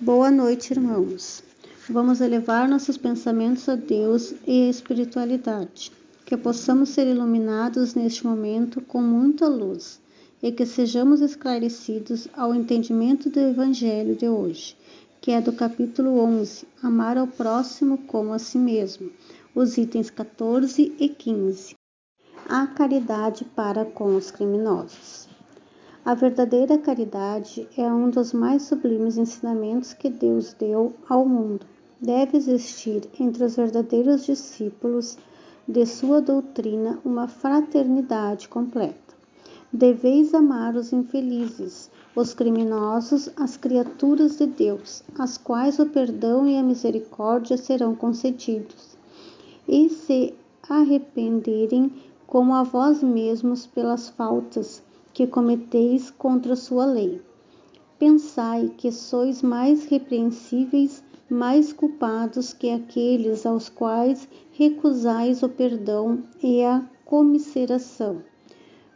Boa noite, irmãos. Vamos elevar nossos pensamentos a Deus e a espiritualidade. Que possamos ser iluminados neste momento com muita luz e que sejamos esclarecidos ao entendimento do Evangelho de hoje, que é do capítulo 11, Amar ao próximo como a si mesmo, os itens 14 e 15. A caridade para com os criminosos. A verdadeira caridade é um dos mais sublimes ensinamentos que Deus deu ao mundo. Deve existir entre os verdadeiros discípulos de sua doutrina uma fraternidade completa. Deveis amar os infelizes, os criminosos, as criaturas de Deus, às quais o perdão e a misericórdia serão concedidos, e se arrependerem como a vós mesmos pelas faltas que cometeis contra sua lei. Pensai que sois mais repreensíveis, mais culpados que aqueles aos quais recusais o perdão e a comisseração,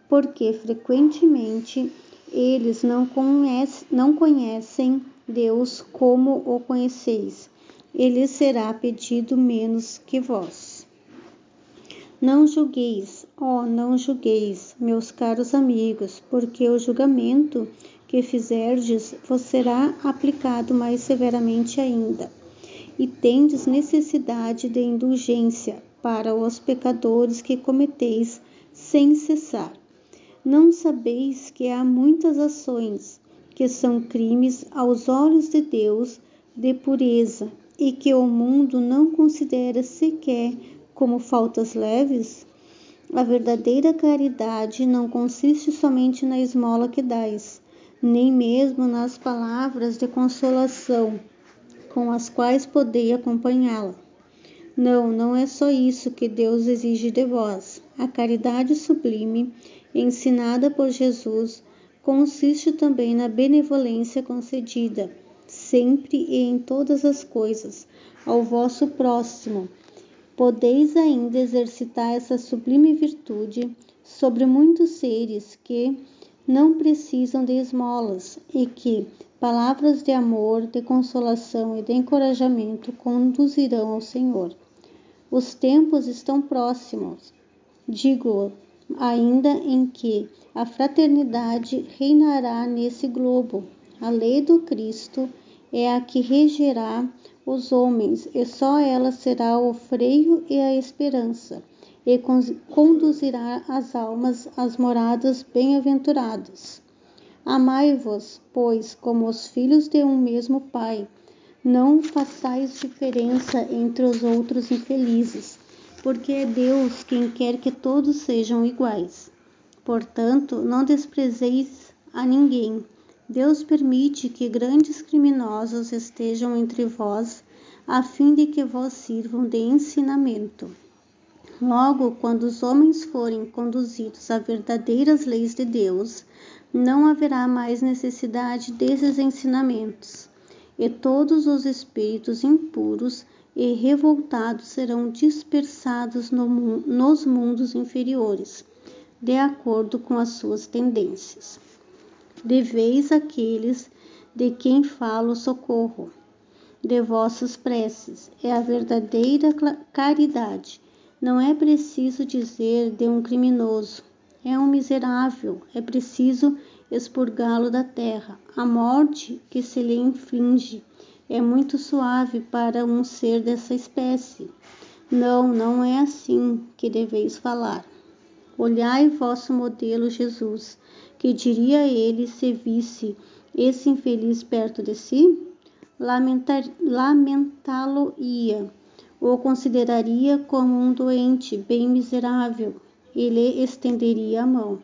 porque frequentemente eles não, conhece, não conhecem Deus como o conheceis, ele será pedido menos que vós. Não julgueis, oh, não julgueis, meus caros amigos, porque o julgamento que fizerdes vos será aplicado mais severamente ainda. E tendes necessidade de indulgência para os pecadores que cometeis sem cessar. Não sabeis que há muitas ações que são crimes aos olhos de Deus de pureza e que o mundo não considera sequer como faltas leves? A verdadeira caridade não consiste somente na esmola que dais, nem mesmo nas palavras de consolação com as quais podei acompanhá-la. Não, não é só isso que Deus exige de vós. A caridade sublime, ensinada por Jesus, consiste também na benevolência concedida, sempre e em todas as coisas, ao vosso próximo podeis ainda exercitar essa sublime virtude sobre muitos seres que não precisam de esmolas e que palavras de amor, de consolação e de encorajamento conduzirão ao Senhor. Os tempos estão próximos, digo ainda em que a fraternidade reinará nesse globo. A lei do Cristo é a que regerá os homens, e só ela será o freio e a esperança, e conduzirá as almas às moradas bem-aventuradas. Amai-vos, pois, como os filhos de um mesmo Pai. Não façais diferença entre os outros infelizes, porque é Deus quem quer que todos sejam iguais. Portanto, não desprezeis a ninguém Deus permite que grandes criminosos estejam entre vós, a fim de que vos sirvam de ensinamento. Logo, quando os homens forem conduzidos a verdadeiras leis de Deus, não haverá mais necessidade desses ensinamentos, e todos os espíritos impuros e revoltados serão dispersados no, nos mundos inferiores, de acordo com as suas tendências deveis aqueles de quem falo socorro, de vossas preces. É a verdadeira caridade. Não é preciso dizer de um criminoso, é um miserável, é preciso expurgá-lo da terra. A morte que se lhe inflige é muito suave para um ser dessa espécie. Não, não é assim que deveis falar. Olhai vosso modelo Jesus, que diria ele se visse esse infeliz perto de si? Lamentá-lo-ia, ou consideraria como um doente bem miserável, e lhe estenderia a mão.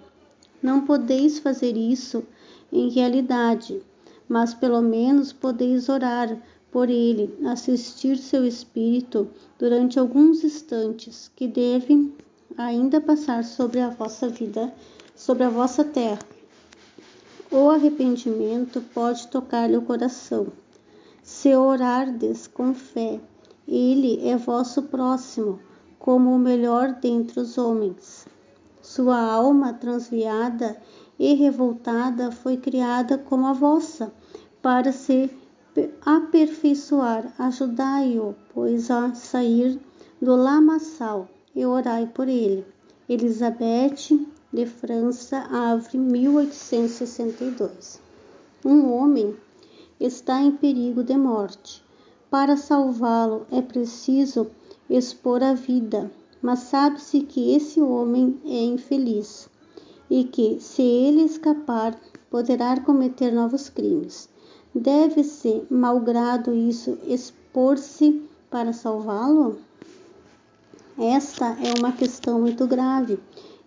Não podeis fazer isso em realidade, mas pelo menos podeis orar por ele, assistir seu espírito durante alguns instantes que devem ainda passar sobre a vossa vida, sobre a vossa terra. O arrependimento pode tocar-lhe o coração. Se orardes com fé, ele é vosso próximo, como o melhor dentre os homens. Sua alma transviada e revoltada foi criada como a vossa, para se aperfeiçoar, ajudai-o, pois, a sair do lamaçal e orai por ele. Elizabeth de França, Havre, 1862. Um homem está em perigo de morte. Para salvá-lo é preciso expor a vida, mas sabe-se que esse homem é infeliz e que, se ele escapar, poderá cometer novos crimes. Deve-se, malgrado isso, expor-se para salvá-lo? Esta é uma questão muito grave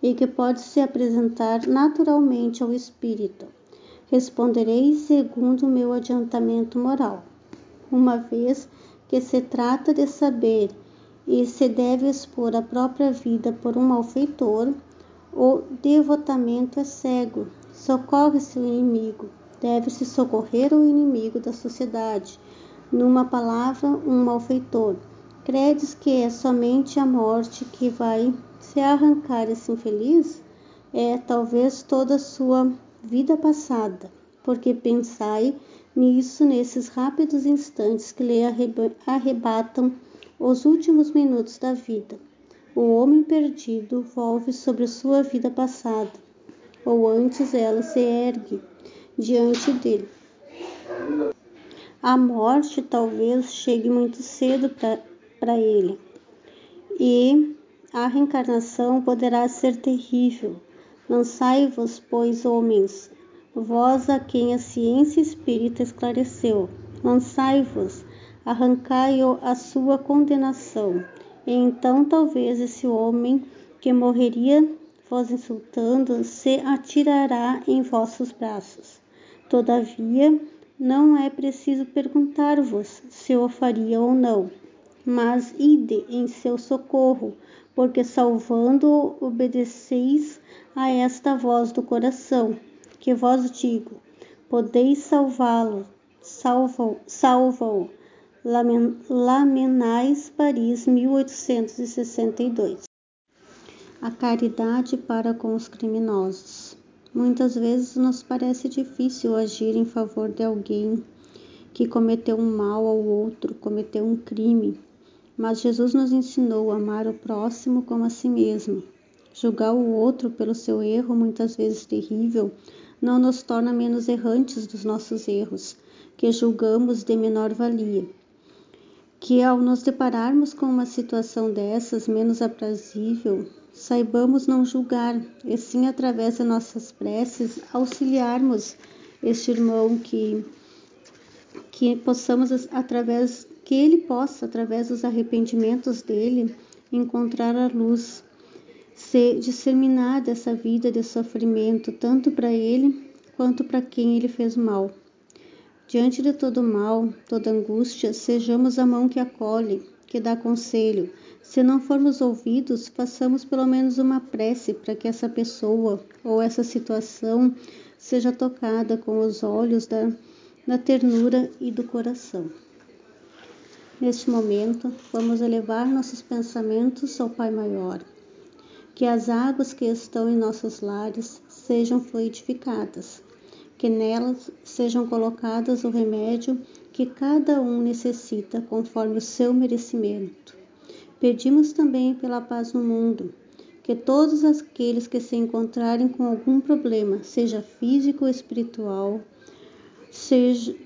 e que pode se apresentar naturalmente ao espírito. Responderei segundo o meu adiantamento moral, uma vez que se trata de saber e se deve expor a própria vida por um malfeitor, o devotamento é cego, socorre-se o inimigo, deve-se socorrer o inimigo da sociedade, numa palavra, um malfeitor. Credes que é somente a morte que vai se arrancar esse infeliz, é talvez toda a sua vida passada, porque pensai nisso nesses rápidos instantes que lhe arrebatam os últimos minutos da vida. O homem perdido volve sobre sua vida passada, ou antes ela se ergue diante dele. A morte talvez chegue muito cedo para ele, e a reencarnação poderá ser terrível. Lançai-vos, pois, homens, vós a quem a ciência espírita esclareceu. Lançai-vos, arrancai a sua condenação. E então talvez esse homem que morreria vos insultando se atirará em vossos braços. Todavia, não é preciso perguntar-vos se o faria ou não, mas ide em seu socorro, porque salvando obedeceis a esta voz do coração, que vos digo, podeis salvá-lo, salva-o. Lamenais, Paris, 1862. A caridade para com os criminosos. Muitas vezes nos parece difícil agir em favor de alguém que cometeu um mal ao outro, cometeu um crime, mas Jesus nos ensinou a amar o próximo como a si mesmo. Julgar o outro pelo seu erro, muitas vezes terrível, não nos torna menos errantes dos nossos erros, que julgamos de menor valia. Que ao nos depararmos com uma situação dessas menos aprazível, saibamos não julgar, e sim através de nossas preces auxiliarmos este irmão que que possamos através que ele possa, através dos arrependimentos dele, encontrar a luz, ser disseminar dessa vida de sofrimento, tanto para ele quanto para quem ele fez mal. Diante de todo mal, toda angústia, sejamos a mão que acolhe, que dá conselho. Se não formos ouvidos, façamos pelo menos uma prece para que essa pessoa ou essa situação seja tocada com os olhos da, da ternura e do coração. Neste momento, vamos elevar nossos pensamentos ao Pai Maior. Que as águas que estão em nossos lares sejam fluidificadas, que nelas sejam colocadas o remédio que cada um necessita conforme o seu merecimento. Pedimos também pela paz no mundo, que todos aqueles que se encontrarem com algum problema, seja físico ou espiritual, seja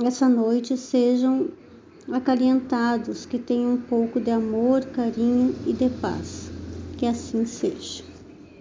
essa noite sejam acalentados, que tenham um pouco de amor, carinho e de paz. Que assim seja.